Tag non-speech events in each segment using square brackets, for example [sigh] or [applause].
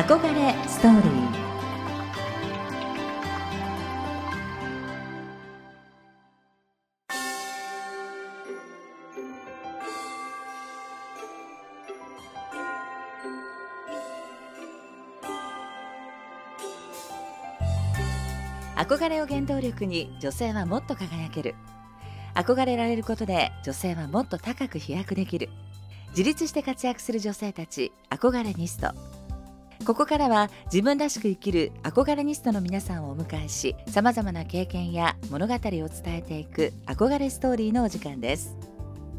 憧れストーリー。憧れを原動力に女性はもっと輝ける。憧れられることで女性はもっと高く飛躍できる。自立して活躍する女性たち憧れニスト。ここからは自分らしく生きる憧れニストの皆さんをお迎えしさまざまな経験や物語を伝えていく憧れストーリーのお時間です。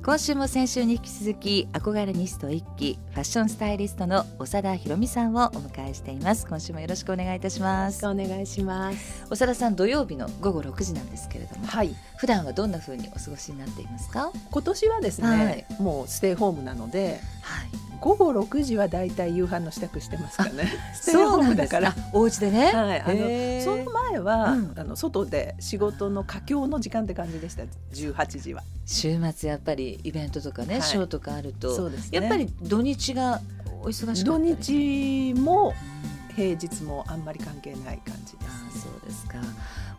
今週も先週に引き続き憧れニスト一期ファッションスタイリストの長田博美さんをお迎えしています。今週もよろしくお願いいたします。お願いします。長田さん土曜日の午後6時なんですけれども、はい、普段はどんな風にお過ごしになっていますか？今年はですね、はい、もうステイホームなので、はい、午後6時はだいたい夕飯の支度してますかね。[laughs] ステイホームだから。お家でね。はい。あのその前は、うん、あの外で仕事の佳境の時間って感じでした。18時は。週末やっぱりイベントとかね、はい、ショーとかあると、そうですね、やっぱり土日がお忙しい。土日も平日もあんまり関係ない感じです、ね、あそうですか。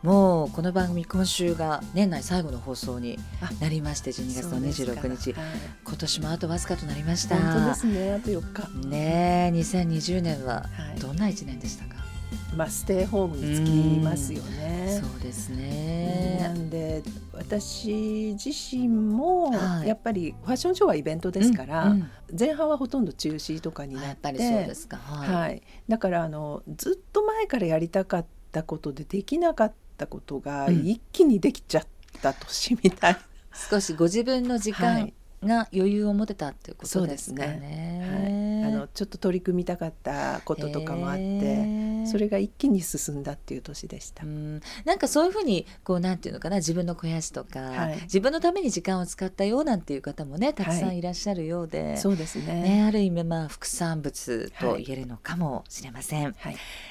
もうこの番組今週が年内最後の放送になりまして12月の26日、はい、今年もあとわずかとなりました。本当ですね。あと4日。ね2020年はどんな1年でしたか、はい、まあステイホームにつきますよね。そうですね。なんで私自身もやっぱりファッションショーはイベントですから、前半はほとんど中止とかになってそうですか、はい、はい、だからあのずっと前からやりたかったことでできなかったったことが一気にできちゃった年みたい、うん、少しご自分の時間が余裕を持てたっていうことですね。ね。はい、あのちょっと取り組みたかったこととかもあって、それが一気に進んだっていう年でした。ん。なんかそういうふうにこうなんていうのかな自分の肥やしとか、はい、自分のために時間を使ったようなんていう方もねたくさんいらっしゃるようで、はい、そうですね、ね、ある意味まあ副産物と言えるのかもしれません。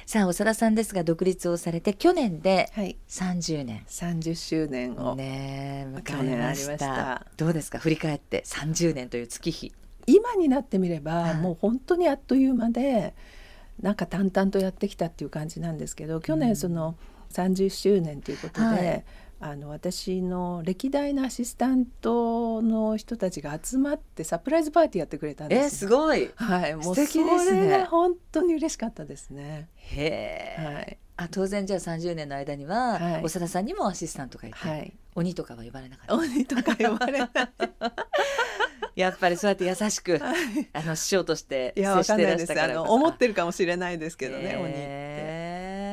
さあ長田さんですが独立をされて去年で30年、はい、30周年をね迎えました。どうですか？振り返って30年という月日今になってみれば、もう本当にあっという間でなんか淡々とやってきたっていう感じなんですけど去年その30周年ということで、はい、あの私の歴代のアシスタントの人たちが集まってサプライズパーティーやってくれたんです。えすごい。はい、もうそれが本当に嬉しかったですね。へえ。はい。あ当然じゃあ30年の間には、はい、長田さんにもアシスタントがいて、はい、鬼とかは呼ばれなかった。鬼とか呼ばれない。やっぱりそうやって優しく、はい、あの師匠として接してらしたから思ってるかもしれないですけどね、鬼って。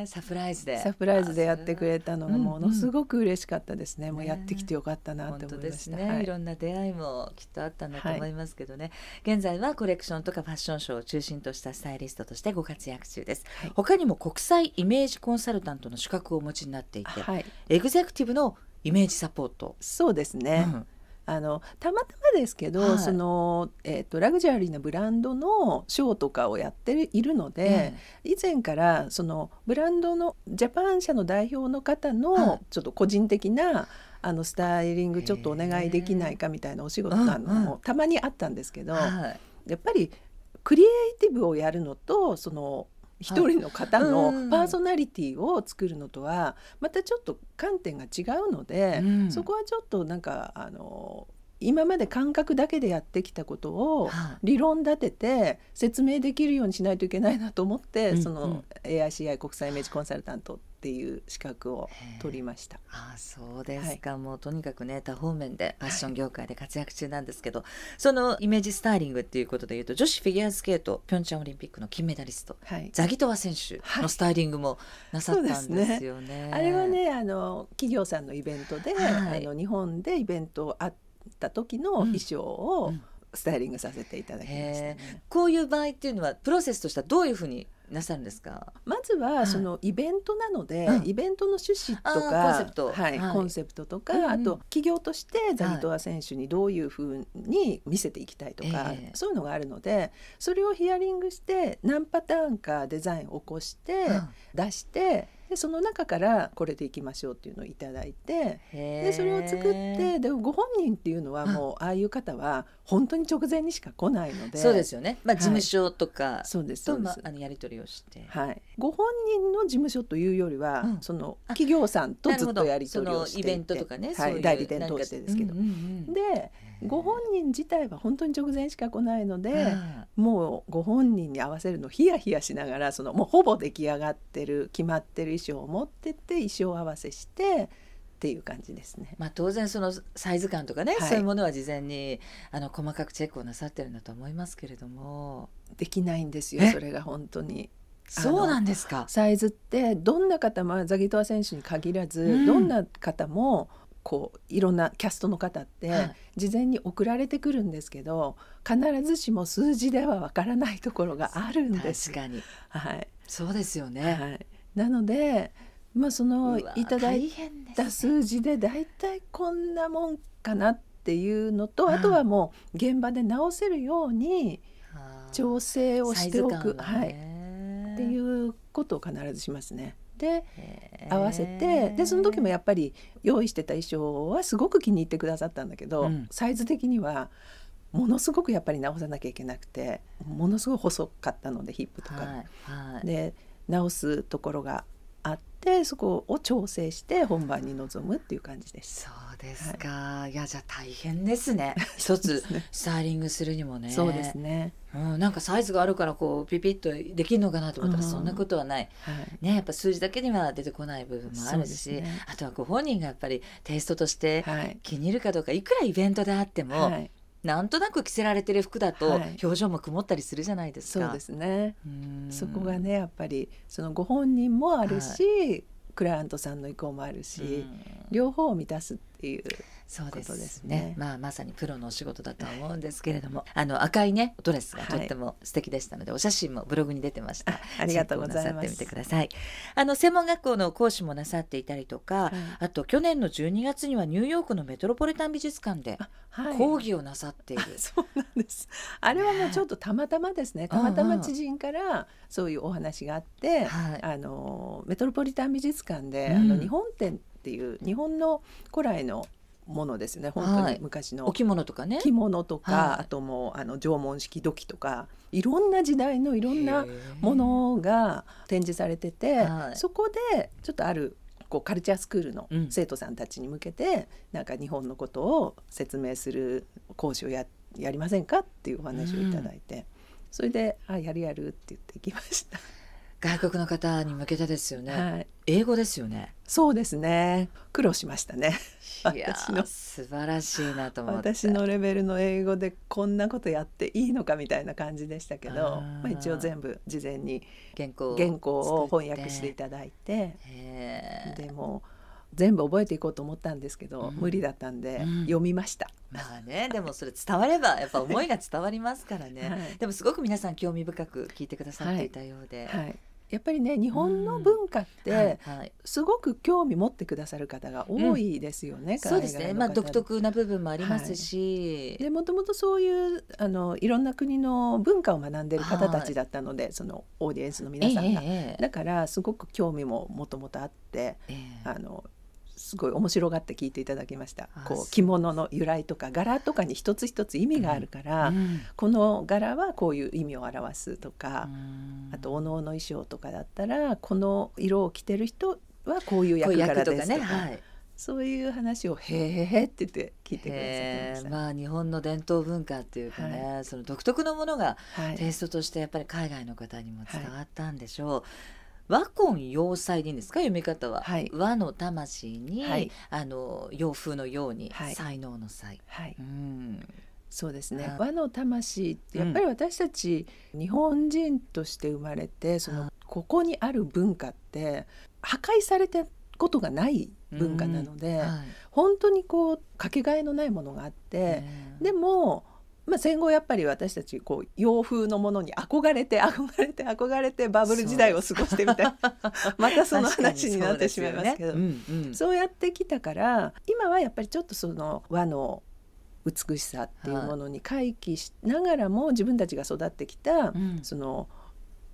サプライズで。サプライズでやってくれたのがものすごく嬉しかったですね、うん。うん、もうやってきてよかったなと思いました、ね。はい、いろんな出会いもきっとあったんだと思いますけどね、はい、現在はコレクションとかファッションショーを中心としたスタイリストとしてご活躍中です、はい、他にも国際イメージコンサルタントの資格をお持ちになっていて、エグゼクティブのイメージサポート。そうですね、うん。あのたまたまですけど、はい、そのえーと、ラグジュアリーなブランドのショーとかをやっているので、以前からそのブランドのジャパン社の代表の方のちょっと個人的な、あのスタイリングちょっとお願いできないかみたいなお仕事なのもたまにあったんですけど、やっぱりクリエイティブをやるのとその一人の方のパーソナリティを作るのとはまたちょっと観点が違うので、うん、そこはちょっとなんかあの今まで感覚だけでやってきたことを理論立てて説明できるようにしないといけないなと思って、その AICI 国際イメージコンサルタントっていう資格を取りました。あそうですか、はい、もうとにかくね多方面でファッション業界で活躍中なんですけど、はい、そのイメージスタイリングっていうことでいうと女子フィギュアスケートピョンチャンオリンピックの金メダリスト、はい、ザギトワ選手のスタイリングもなさったんですよね。ね。あれはねあの企業さんのイベントで、あの日本でイベントあった時の衣装を、スタイリングさせていただきました、ね、こういう場合っていうのはプロセスとしてはどういうふうになさるんですか？まずはそのイベントなので、うん、イベントの趣旨とかコンセプト、はい、はい、コンセプトとか、うんうん、あと企業としてザギトワ選手にどういうふうに見せていきたいとか、はい、そういうのがあるのでそれをヒアリングして何パターンかデザインを起こして、出してでその中からこれでいきましょうっていうのをいただいてでそれを作ってでご本人っていうのはもうああいう方は本当に直前にしか来ないので。そうですよね、まあ、事務所とか、はい、そうです。と、まあ、あのやり取りをして、はい、ご本人の事務所というよりは、うん、その企業さんとずっとやり取りをしていて。イベントとかね、はい、代理店通してですけど、うんうんうん、でご本人自体は本当に直前しか来ないのでもうご本人に合わせるのヒヤヒヤしながらそのもうほぼ出来上がってる決まってる衣装を持ってって衣装合わせしてっていう感じですね。まあ当然そのサイズ感とかね、はい、そういうものは事前にあの細かくチェックをなさってるんだと思いますけれども。できないんですよそれが本当に。そうなんですか。サイズってどんな方もザギトワ選手に限らず、うん、どんな方もこういろんなキャストの方って事前に送られてくるんですけど、必ずしも数字ではわからないところがあるんです。確かに、はい、そうですよね、はい、なのでまあそのいただいた数字で大体こんなもんかなっていうのと、あとはもう現場で直せるように調整をしておく、はい、っていうことを必ずしますね。で合わせてでその時もやっぱり用意してた衣装はすごく気に入ってくださったんだけど、うん、サイズ的にはものすごくやっぱり直さなきゃいけなくてものすごい細かったのでヒップとか、はいはい、で直すところがあってそこを調整して本番に臨むっていう感じです。ですか、はい、いやじゃあ大変ですね。[laughs] 一つスタイリングするにもね。そうですね、うん、なんかサイズがあるからこうピピッとできるのかなと思ったらそんなことはない、うんはい、ねやっぱ数字だけには出てこない部分もあるし、ね、あとはご本人がやっぱりテイストとして気に入るかどうか、い、くらイベントであっても、はい。なんとなく着せられてる服だと表情も曇ったりするじゃないですか。そうですね。そこがねやっぱりそのご本人もあるし、はい、クライアントさんの意向もあるし、両方を満たすっていうそうですね、まあまさにプロのお仕事だと思うんですけれども。あの赤いねドレスがとっても素敵でしたので、はい、お写真もブログに出てました。ありがとうございます。ってみてください。あの専門学校の講師もなさっていたりとか、はい、あと去年の12月にはニューヨークのメトロポリタン美術館で講義をなさっている、はい、そうなんです。あれはもうちょっとたまたまですね。たまたま知人からそういうお話があって、あのメトロポリタン美術館で、うん、あの日本展っていう日本の古来のものですね。本当に昔の、お着物とかね。着物とか、はい、あともうあの縄文式土器とかいろんな時代のいろんなものが展示されてて、そこでちょっとあるこうカルチャースクールの生徒さんたちに向けて、うん、なんか日本のことを説明する講師をややりませんかっていうお話をいただいて、うん、それで「あやるやる」って言ってきました。外国の方に向けてですよね、はい、英語ですよね。そうですね。苦労しましたね。いや素晴らしいなと思って。私のレベルの英語でこんなことやっていいのかみたいな感じでしたけどまあ、一応全部事前に原稿原稿を翻訳していただいて。でも全部覚えていこうと思ったんですけど、うん、無理だったんで、うん、読みました。まあね、でもそれ伝わればやっぱ思いが伝わりますからね。[laughs] はい、でもすごく皆さん興味深く聞いてくださっていたようで。はい、はいやっぱりね日本の文化ってすごく興味持ってくださる方が多いですよね、うん、そうですね、まあ、独特な部分もありますし、はい、でもともとそういうあのいろんな国の文化を学んでる方たちだったので、はい、そのオーディエンスの皆さんが、えー、だからすごく興味ももともとあって、えー、あのすごい面白がって聞いていただきました。こう着物の由来とか柄とかに一つ一つ意味があるから、うん。うん、この柄はこういう意味を表すとか、あとおのおの衣装とかだったらこの色を着てる人はこういう役柄ですとか。そういう話を「へえへえ」って言って聞いてくださってままあ、日本の伝統文化っていうかね、はい、その独特のものがテイストとしてやっぱり海外の方にも伝わったんでしょう。はい和魂洋裁でいいんですか？読み方は、はい、和の魂に、はい、あの洋風のように、はい、才能の才、はい。うん、そうですね。和の魂ってやっぱり私たち、日本人として生まれてそのここにある文化って破壊されてことがない文化なので、うん。はい、本当にこうかけがえのないものがあって、でもまあ、戦後やっぱり私たちこう洋風のものに憧れて [laughs] 憧れて憧れてバブル時代を過ごしてみたいな。[laughs] またその話になってしまいますけど。そう、ね。うんうん、そうやってきたから今はやっぱりちょっとその和の美しさっていうものに回帰しながらも自分たちが育ってきた、うん、その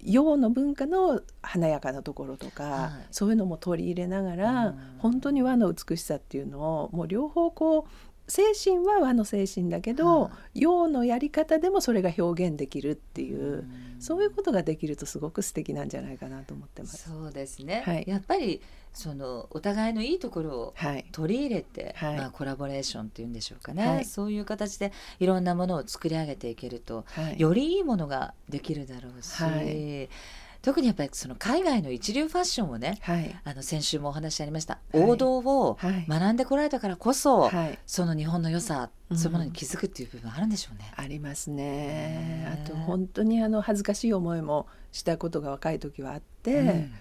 洋の文化の華やかなところとか、はい。そういうのも取り入れながら、うん。本当に和の美しさっていうのをもう両方こう精神は和の精神だけど、は洋のやり方でもそれが表現できるっていう、うん。そういうことができるとすごく素敵なんじゃないかなと思ってます。そうですね、はい。やっぱりそのお互いのいいところをはい、取り入れて、はい。まあ、コラボレーションっていうんでしょうかね、はい。そういう形でいろんなものを作り上げていけるとはい、よりいいものができるだろうし、はい特にやっぱりその海外の一流ファッションをねはい、あの先週もお話ありました、はい。王道をはい。学んでこられたからこそ、はい、その日本の良さ、うん。そういうものに気づくっていう部分あるんでしょうね。ありますね。ね。あと本当にあの恥ずかしい思いもしたことが若い時はあって、うん。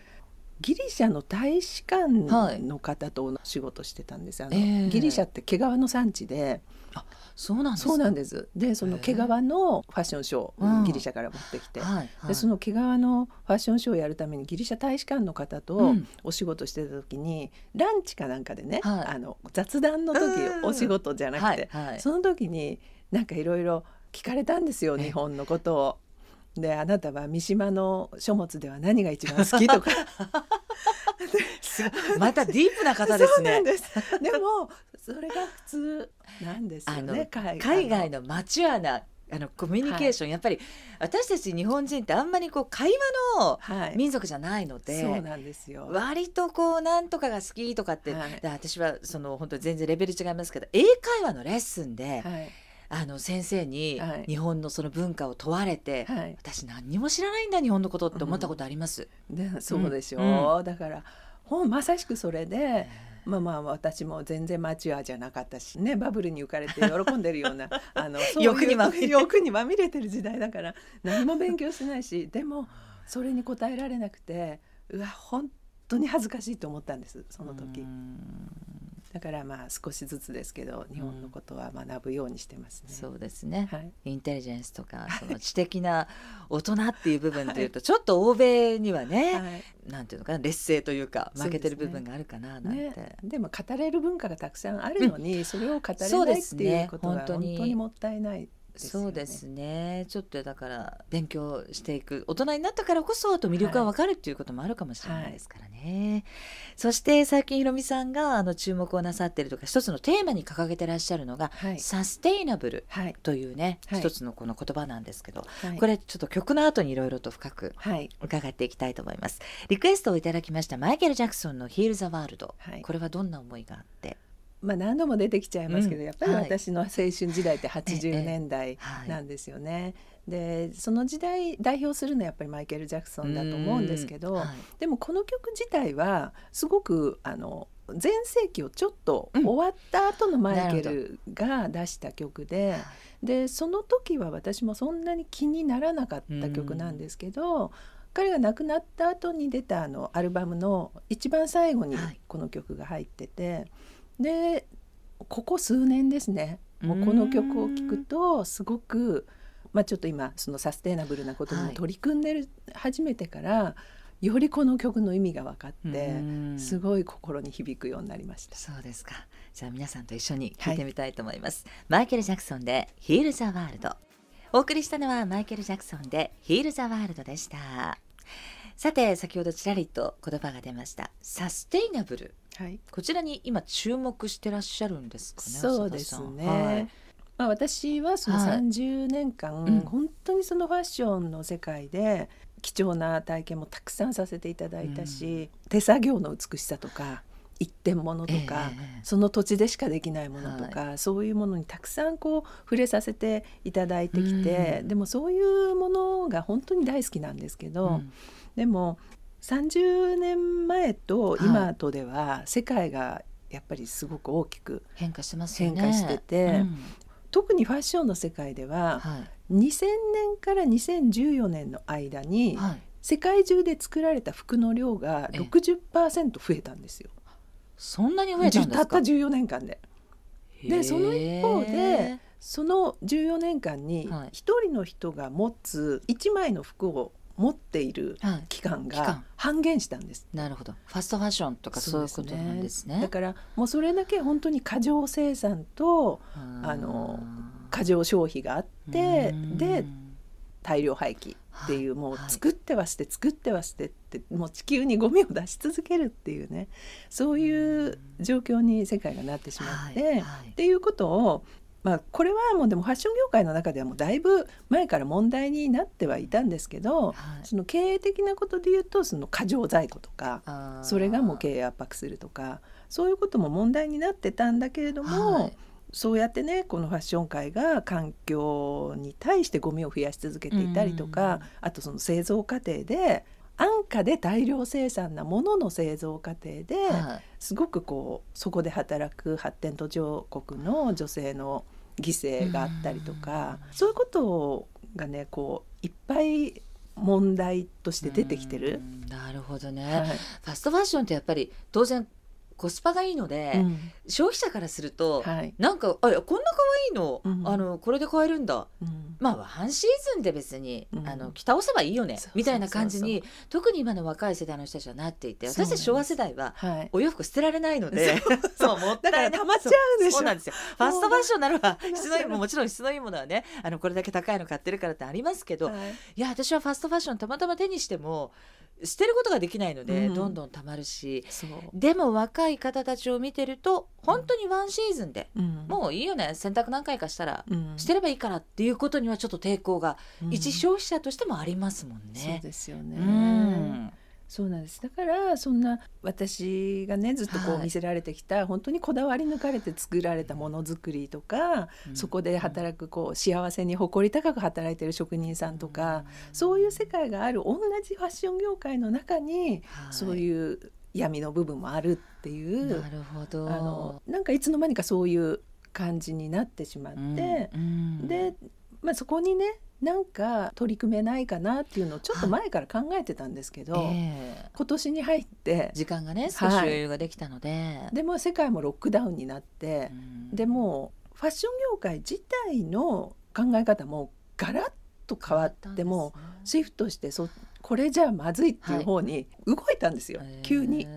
ギリシャの大使館の方とお仕事してたんですよ、あのええ。ギリシャって毛皮の産地でそうなんですそうなんでです。でその毛皮のファッションショー、うんギリシャから持ってきて、はいはい。でその毛皮のファッションショーをやるためにギリシャ大使館の方うとん。お仕事してた時に、ランチかなんかでね、はい。あの雑談の時うん。お仕事じゃなくて、はいはい。その時になんかいろいろ聞かれたんですよえ。日本のことを。であなたは三島の書物では何が一番好きとか。[laughs] またディープな方ですね。[laughs] です。でもそれが普通なんですよね海海外の。マチュアなあのコミュニケーション、やっぱり私たち日本人ってあんまりこう会話のはい。民族じゃないので、そうなんですよ。割とこうなんとかが好きとかって、はい。で私はその本当全然レベル違いますけど英会話のレッスンで、はい。あの先生にはい。日本のその文化を問われて、はい。私何にも知らないんだ日本のことって思ったことあります？でそうでしょう、うだからほんまさしくそれでまあまあ私も全然マチュアじゃなかったしねバブルに浮かれて喜んでるような [laughs] あの欲にまみれ欲にまみれてる時代だから何も勉強しないしでもそれに答えられなくてうわ本当に恥ずかしいと思ったんですその時。うんだからまあ少しずつですけど日本のことは学ぶようにしてますね。そうですね、はい。インテリジェンスとかその知的な大人っていう部分というと、ちょっと欧米にはね、はい。なんていうのかな劣勢というか負けてる部分があるかななんて。ね、でも語れる文化がたくさんあるのに、それを語れないっていうことは本当に本当に。もったいない。そうですね。ちょっとだから勉強していく。大人になったからこそあと魅力が分かるっていうこともあるかもしれないですからね、そして最近ひろみさんがあの注目をなさっているとか一つのテーマに掲げてらっしゃるのが、はい。サステイナブルはい。というね、はい。一つのこの言葉なんですけど、はい。これちょっと曲の後にいろいろと深くはい。伺っていきたいと思います。リクエストをいただきましたマイケル・ジャクソンの「Heal the World」はい。これはどんな思いがあってまあ何度も出てきちゃいますけど、うん。やっぱりはい。私の青春時代ってえ80え年代はい。なんですよね。でその時代代表するのはやっぱりマイケル・ジャクソンだと思うんですけど、はい。でもこの曲自体はすごくあの前世紀をちょっとうん。終わった後のマイケなルが出した曲で、でその時は私もそんなに気にならなかった曲なんですけど、彼が亡くなった後に出たあのアルバムの一番最後にはい。この曲が入ってて、でここ数年ですね。もうこの曲を聴くとすごく、まあ、ちょっと今そのサステイナブルなことに取り組んでる、始めてからよりこの曲の意味が分かって、うん。すごい心に響くようになりました。そうですか。じゃあ皆さんと一緒に聞いてみたいと思います、マイケル・ジャクソンで「Heal the World」お送りしたのはマイケル・ジャクソンで「Heal the World」でした。さて先ほどちらりと言葉が出ました。サステイナブルはい。こちらに今注目してらっしゃるんですかねそうですね、はい。まあ、私はそのはい。30年間、うん本当にそのファッションの世界で貴重な体験もたくさんさせていただいたし、手作業の美しさとか一点物とか、ええその土地でしかできないものとか、そういうものにたくさんこう触れさせていただいてきて、うん。でもそういうものが本当に大好きなんですけど、うん。でも30年前と今とでは世界がやっぱりすごく大きく変化してますよね。変化しててうん。特にファッションの世界でははい。2000年から2014年の間にはい。世界中で作られた服の量がええ。60%増えたんですよ。そんなに増えたんですか？たった14年間で。でその一方でその14年間にはい。一人の人が持つ1枚の服を持っているはい。期間が半減したんです。なるほど。ファストファッションとかそういうことなんですね。だからもうそれだけ本当に過剰生産とあの過剰消費があってうん。で大量廃棄っていう、はい。もうはい作っては捨て作っては捨てってもう地球にゴミを出し続けるっていうねそういう状況に世界がなってしまって、っていうことをまあこれはもうでもファッション業界の中ではもうだいぶ前から問題になってはいたんですけど、はい。その経営的なことで言うとその過剰在庫とかそれがもう経営圧迫するとかそういうことも問題になってたんだけれども、はい。そうやってねこのファッション界が環境に対してゴミを増やし続けていたりとか、あとその製造過程で安価で大量生産なものの製造過程で、はい。すごくこうそこで働く発展途上国の女性の犠牲があったりとか、そういうことがねこういっぱい問題として出てきてる。うん。なるほどね、はい。ファストファッションってやっぱり当然コスパがいいので、うん。消費者からすると、はい。なんかあこんな可愛いの、うんあのこれで買えるんだ。うん。まあワンシーズンで別に、うん。あの着倒せばいいよねみたいな感じに特に今の若い世代の人たちはなっていて私たち昭和世代ははい。お洋服捨てられないのでそう [laughs] もったいない。溜まっちゃうんでしょそうなんですよ。ファストファッションならば質のいいももちろん質のいいものはねあのこれだけ高いの買ってるからってありますけど、はい。いや私はファストファッションたまたま手にしても捨てることができないので、うん。どんどんたまるし。でも若い方たちを見てると本当にワンシーズンで、うん。もういいよね。洗濯何回かしたらうん。捨てればいいからっていうことにはちょっと抵抗がうん。一消費者としてもありますもんそうね。ですよね。うんそうなんです。だからそんな私がねずっとこはい。う見せられてきた、本当にこだわり抜かれて作られたものづくりとか、うん。そこで働くこう幸せに誇り高く働いてる職人さんとか、そういう世界がある同じファッション業界の中に、そうういう闇の部分もあるっていうなるほど。あのなんかいつの間にかそういう感じになってしまって、うん。で、まあ、そこにねなんか取り組めないかなっていうのをちょっと前から考えてたんですけど、ええ。今年に入って時間がね少し余裕ができたので、でも世界もロックダウンになってう、ん。でもうファッション業界自体の考え方もガラッと変わってもうシフトしてそこれじゃまずいっていう方に動いたんですよ、急に。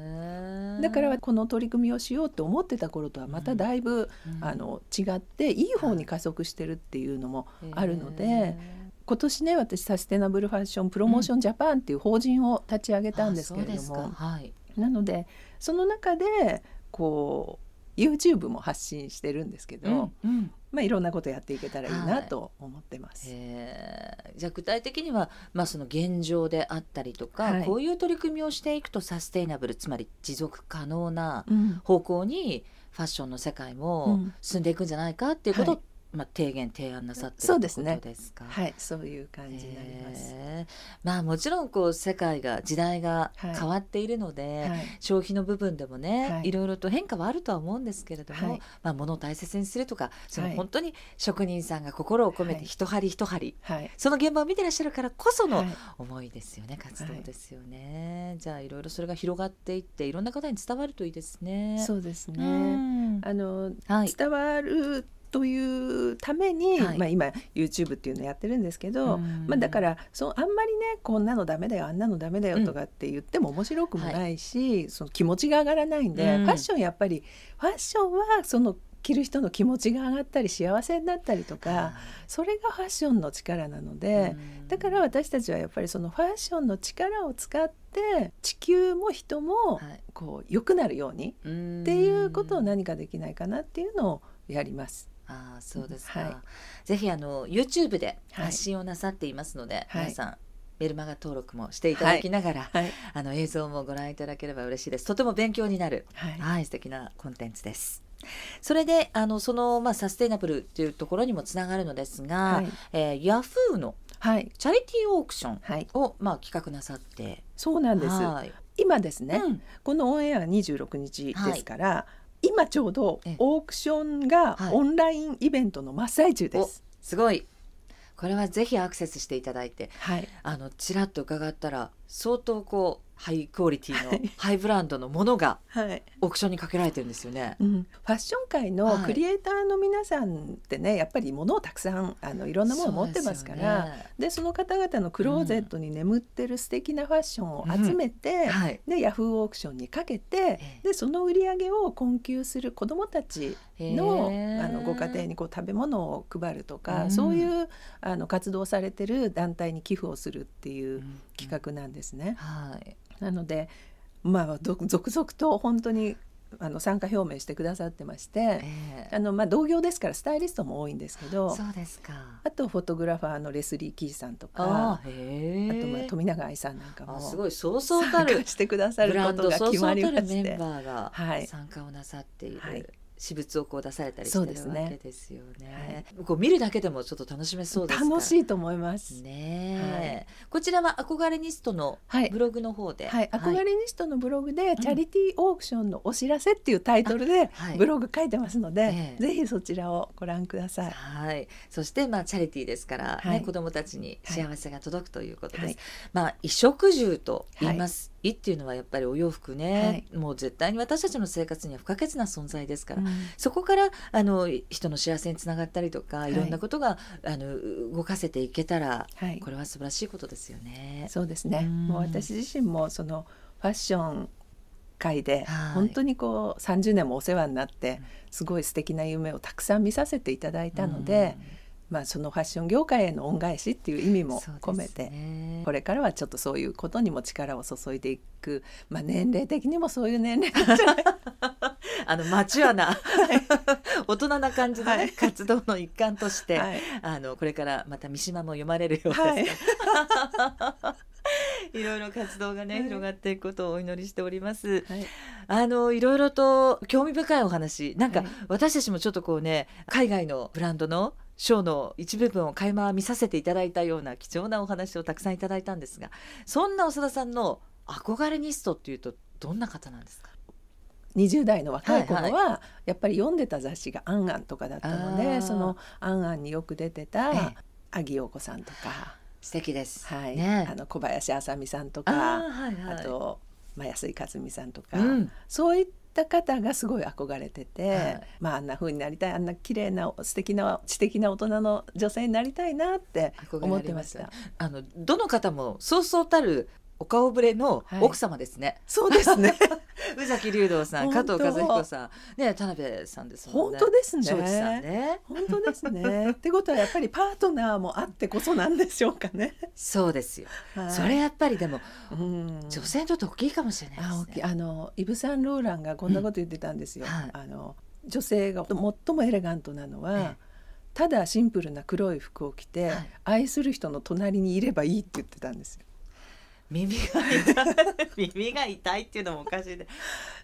だからこの取り組みをしようと思ってた頃とはまただいぶ、あの違っていい方に加速してるっていうのもあるので、今年ね私サステナブルファッションプロモーションジャパンっていう法人を立ち上げたんですけれども、ですか。はい。なのでその中でこう YouTube も発信してるんですけど、うんうん。まあ、いろんなことやっていけたらいいはないと思ってます。えー。じゃあ具体的には、まあ、その現状であったりとか、はい。こういう取り組みをしていくとサステイナブルつまり持続可能なうん。方向にファッションの世界うもん。進んでいくんじゃないかっていうことを、はいまあ、提言提案なさってるそうですねってことですか。はい、そういう感じになります。へー。まあもちろんこう世界が時代がはい。変わっているので、はい、消費の部分でもね、はい。い、ろいろと変化はあるとは思うんですけれども、はい。まあ物を大切にするとかそのはい。本当に職人さんが心を込めてはい。一針一針、はい、その現場を見てらっしゃるからこそのはい。思いですよね、活動ですよね、じゃあいろいろそれが広がっていっていろんな方に伝わるといいですね。そうですうね。ん。あのはい。伝わるというために、はい。まあ、今 YouTube っていうのやってるんですけど、うん。まあ、だからそうあんまりねこんなのダメだよあんなのダメだよとかって言っても面白くもないし、その気持ちが上がらないんで、うん。ファッションやっぱりファッションはその着る人の気持ちが上がったり幸せになったりとかそれがファッションの力なので、うん。だから私たちはやっぱりそのファッションの力を使って地球も人もはい。こう良くなるようにうんっていうことを何かできないかなっていうのをやります。ああそうですか、はい。ぜひあの YouTube ではい。発信をなさっていますので、はい。皆さんメルマガ登録もしていただきながら、はい、あの映像もご覧いただければ嬉しいです。とても勉強になるはい。はい素敵なコンテンツです。それであのその、まあ、サステイナブルっていうところにもつながるのですが、はい。えー、ヤフーのはい。チャリティーオークションはい、を、まあ、企画なさって。そうなんです。はい。今ですね、うん。このオンエアが26日ですから、今ちょうどええ。オークションがはい。オンラインイベントの真っ最中です。すごい。これはぜひアクセスしていただいて。はい、あのちらっと伺ったら相当こうハイクオリティのハイブランドのものがはい。オークションにかけられてるんですよね。うん、ファッション界のはい。クリエイターの皆さんってね、やっぱり物をたくさんあのいろんなものを持ってますからでね。でその方々のクローゼットに眠ってる素敵なファッションを集めて、はい。でヤフーオークションにかけてええ。でその売り上げを困窮する子どもたちのあのご家庭にこう食べ物を配るとか、うんそういうあの活動をされてる団体に寄付をするっていううん企画なんですね。はい。なのでまあど続々と本当にあの参加表明してくださってまして、ええあのまあ同業ですからスタイリストも多いんですけどそうですか。あとフォトグラファーのレスリー・キーさんとかあ。とまあ富永愛さんなんかもあすごいそうそうたるしてくださるブランドことが決そうそうたるまりまして。メンバーがはい参加をなさっている、はい私物をこう出されたりしてるそうですね。わけですよね。こう見るだけでもちょっと楽しめそうです楽しいと思います。ねえ、こちらは憧れニストのはい。ブログの方で、はい、憧れニストのブログで、ん。チャリティーオークションのお知らせっていうタイトルではい。ブログ書いてますので、ええ。ぜひそちらをご覧ください。はい、そしてまあチャリティーですから、ねはい。子どもたちに幸せが届くということです。はい。まあ衣食住と言います。衣っていうのはやっぱりお洋服ね、もう絶対に私たちの生活には不可欠な存在ですから、うん。そこからあの人の幸せにつながったりとか、い。いろんなことがあの動かせていけたら、はい。これは素晴らしいことですよね。そうですね。うん。もう私自身もそのファッション界ではい。本当にこう30年もお世話になってすごい素敵な夢をたくさん見させていただいたので、まあそのファッション業界への恩返しっていう意味も込めて、ねこれからはちょっとそういうことにも力を注いでいく、まあ年齢的にもそういう年齢 [laughs] あのマチュアな [laughs] 大人な感じの、ねはい。活動の一環として、はい。あのこれからまた三島も読まれるようです、はい。[laughs] いろいろ活動がね、はい。広がっていくことをお祈りしております。はい。あのいろいろと興味深いお話。なんか、はい。私たちもちょっとこうね海外のブランドのショーの一部分を垣間見させていただいたような貴重なお話をたくさんいただいたんですがそんな長田さんの憧れニストっていうとどんな方なんですか？20代の若い頃は、はいやっぱり読んでた雑誌が「アンアン」とかだったのでその「アンアン」によく出てたええ。萩陽子さんとか、素敵です。はい。ね。あの小林あさみさんとかはいはい、あと、まあ、安井和美さんとか、うん。そういった方がすごい憧れてて、はいまああんな風になりたいあんな綺麗な素敵な知的な大人の女性になりたいなって思ってますした。あのどの方もそうそうたるお顔ぶれのはい奥様ですね。そうですね。[laughs] 宇崎竜道さん、加藤和彦さん、ね田辺さんですもん本ね。当ですね。ね。本当ですね。[laughs] ってことはやっぱりパートナーもあってこそなんでしょうかね。そうですよ。はいそれやっぱりでもうん女性にとって大きいかもしれないですね。あのイブ・サンローランがこんなこと言ってたんですよ。うんはいあの女性が最もエレガントなのは、ええただシンプルな黒い服を着て、はい愛する人の隣にいればいいって言ってたんですよ。耳が痛い耳が痛いっていうのもおかしいで。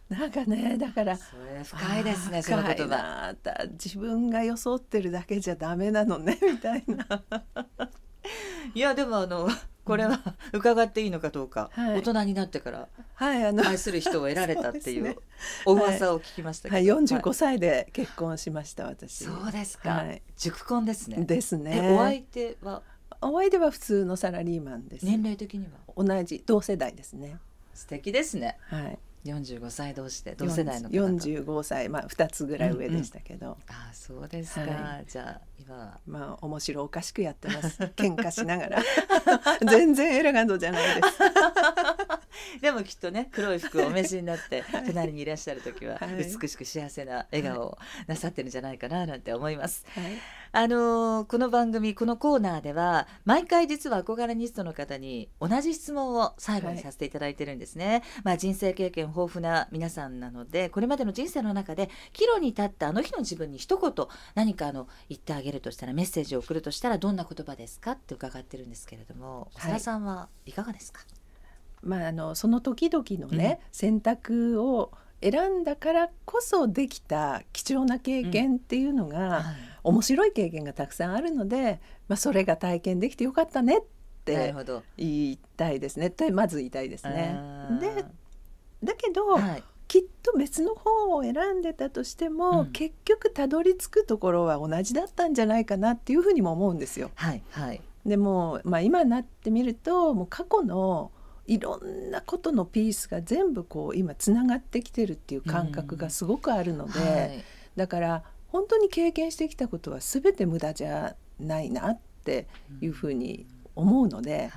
なんかねだから深いですね。その言葉。自分が装ってるだけじゃダメなのねみたいな。[laughs] いやでもあのこれは伺っていいのかどうか、はい大人になってからはいあの愛する人を得られたっていうお噂を聞きましたけど。はいはい45歳で結婚しました私。そうですか。はい熟婚ですね。ですね。えお相手はお相手は普通のサラリーマンです。年齢的には？同じ同世代ですね。素敵ですね。はい。45歳同士で同世代の方と。45歳まあ2つぐらい上でしたけど、ああそうですか。はじゃあ今は？まあ面白おかしくやってます喧嘩しながら [laughs] 全然エレガントじゃないです [laughs] でもきっとね黒い服をお召しになって [laughs] 隣にいらっしゃる時ははい。美しく幸せな笑顔をなさってるんじゃないかななんて思います。はい。あのーこの番組このコーナーでは毎回実は憧れニストの方に同じ質問を最後にさせていただいてるんですね。まあ人生経験豊富な皆さんなのでこれまでの人生の中で岐路に立ったあの日の自分に一言何かあの言ってあげるとしたらメッセージを送るとしたらどんな言葉ですかって伺ってるんですけれどもはい長田さんはいかがですか、まああのその時々のね、選択を選んだからこそできた貴重な経験っていうのが、はい。面白い経験がたくさんあるので、まあ、それが体験できてよかったねって。言いたいですね。ってまず言いたいですね。でだけど、はい、きっと別の方を選んでたとしても、うん。結局たどり着くところは同じだったんじゃないかなっていうふうにも思うんですよ。はい、はい。でも、まあ、今になってみるともう過去のいろんなことのピースが全部こう今つながってきてるっていう感覚がすごくあるので、うんはい、だから本当に経験してきたことは全て無駄じゃないなっていうふうに思うので、うん。はい、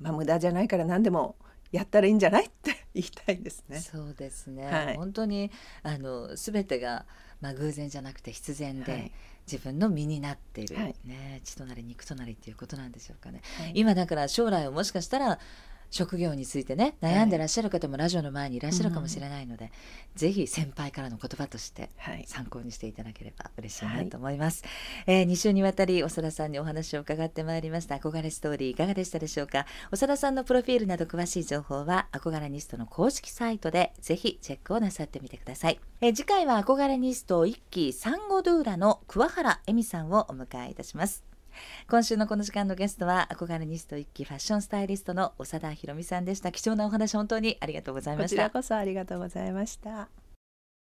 まあ無駄じゃないから何でもやったらいいんじゃないって言いたいですね。そうですね。はい、本当にあの全てがまあ偶然じゃなくて必然で、はい、自分の身になっている、はい、ね。血となり肉となりっていうことなんでしょうかね。今だから将来をもしかしたら職業についてね悩んでらっしゃる方もラジオの前にいらっしゃるかもしれないので、はい、ぜひ先輩からの言葉として参考にしていただければ嬉しいなと思います、はい、えー、2週にわたり長田さんにお話を伺ってまいりました。憧れストーリーいかがでしたでしょうか？長田さんのプロフィールなど詳しい情報は憧れニストの公式サイトでぜひチェックをなさってみてください、えー、次回は憧れニスト1期サンゴドゥーラの桑原恵美さんをお迎えいたします今週のこの時間のゲストは憧れニスト一期ファッションスタイリストの長田博美さんでした。貴重なお話本当にありがとうございました。こちらこそありがとうございました。